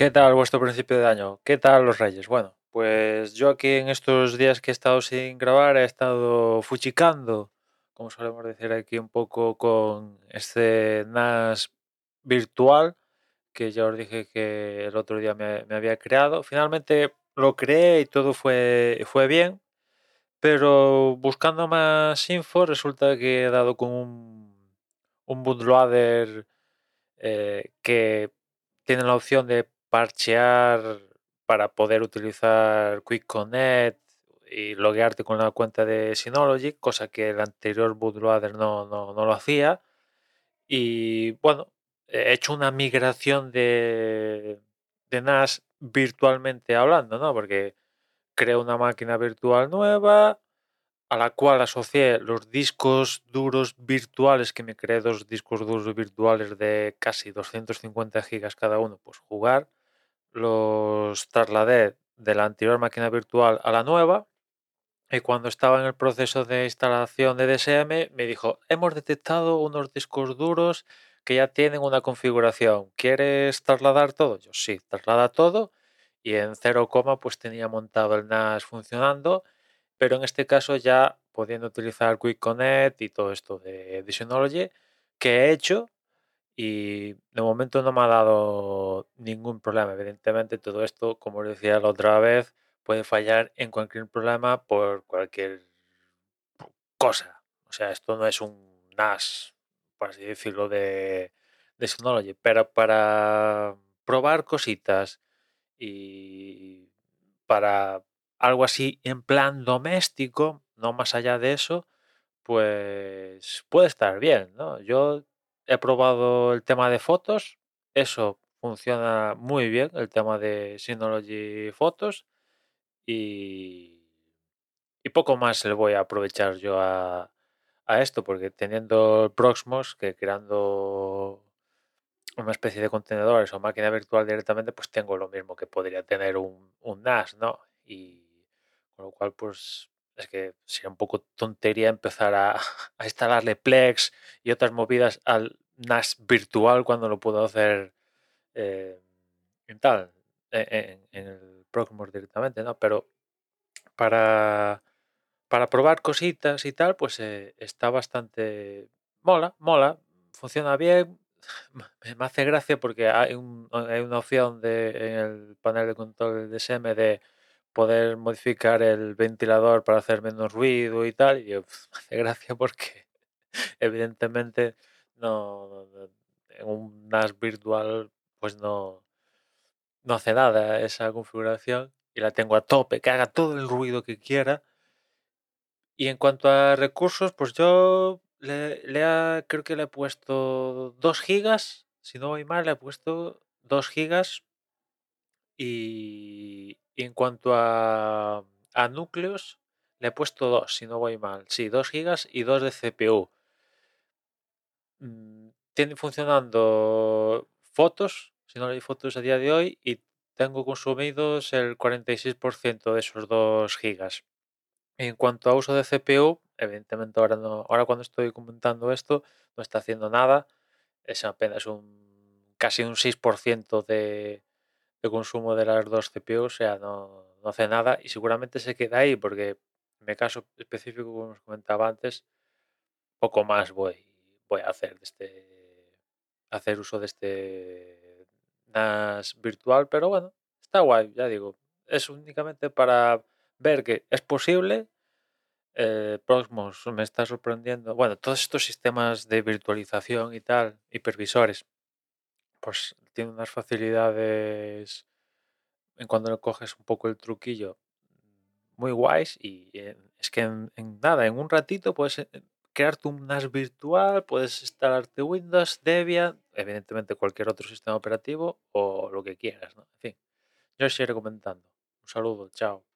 ¿Qué tal vuestro principio de año? ¿Qué tal los Reyes? Bueno, pues yo aquí en estos días que he estado sin grabar he estado fuchicando, como solemos decir aquí un poco con este NAS virtual que ya os dije que el otro día me, había creado. Finalmente lo creé y todo fue, fue bien, pero buscando más info resulta que he dado con un, un bootloader eh, que tiene la opción de parchear para poder utilizar Quick Connect y loguearte con la cuenta de Synology, cosa que el anterior bootloader no, no, no lo hacía. Y bueno, he hecho una migración de, de NAS virtualmente hablando, ¿no? Porque creo una máquina virtual nueva a la cual asocié los discos duros virtuales que me creé dos discos duros virtuales de casi 250 gigas cada uno, pues jugar los trasladé de la anterior máquina virtual a la nueva y cuando estaba en el proceso de instalación de DSM me dijo, hemos detectado unos discos duros que ya tienen una configuración. ¿Quieres trasladar todo? Yo sí, traslada todo y en 0, pues tenía montado el NAS funcionando, pero en este caso ya pudiendo utilizar Quick Connect y todo esto de, Synology que he hecho y de momento no me ha dado ningún problema. Evidentemente todo esto, como decía la otra vez, puede fallar en cualquier problema por cualquier cosa. O sea, esto no es un NAS, por así decirlo, de, de Synology, pero para probar cositas y para algo así en plan doméstico, no más allá de eso, pues puede estar bien, ¿no? Yo he probado el tema de fotos, eso funciona muy bien, el tema de Synology Fotos y, poco más le voy a aprovechar yo a, esto, porque teniendo el Proxmos, que creando una especie de contenedores o máquina virtual directamente, pues tengo lo mismo que podría tener un, un NAS, ¿no? Y con lo cual, pues es que sería un poco tontería empezar a, a, instalarle Plex y otras movidas al NAS virtual cuando lo puedo hacer eh, en tal, en, en, el Proxmox directamente, ¿no? Pero para, para probar cositas y tal, pues eh, está bastante mola, mola, funciona bien. Me hace gracia porque hay, un, hay una opción de, en el panel de control de DSM de poder modificar el ventilador para hacer menos ruido y tal. Y me hace gracia porque evidentemente no, en un NAS virtual pues no, no hace nada esa configuración y la tengo a tope, que haga todo el ruido que quiera. Y en cuanto a recursos, pues yo le, creo que le he puesto 2 gigas, si no voy mal, le he puesto 2 gigas. Y, y en cuanto a, a, núcleos, le he puesto 2, si no voy mal. Sí, 2 gigas y 2 de CPU. Mm, tiene funcionando fotos, si no hay fotos a día de hoy, y tengo consumidos el 46% de esos 2 gigas. En cuanto a uso de CPU, evidentemente ahora no, ahora cuando estoy comentando esto, no está haciendo nada. Es apenas un casi un 6% de, de, consumo de las dos CPU, o sea, no, no, hace nada y seguramente se queda ahí porque en mi caso específico, como os comentaba antes, poco más voy, voy a hacer de este hacer uso de este NAS virtual, pero bueno, está guay, ya digo, es únicamente para ver que es posible. Eh, Proxmos me está sorprendiendo. Bueno, todos estos sistemas de virtualización y tal, hipervisores, pues tienen unas facilidades en cuando le coges un poco el truquillo muy guays y es que en, en nada, en un ratito puedes crearte un NAS virtual, puedes instalarte Windows, Debian, evidentemente cualquier otro sistema operativo o lo que quieras, ¿no? En fin, yo os iré comentando. Un saludo, chao.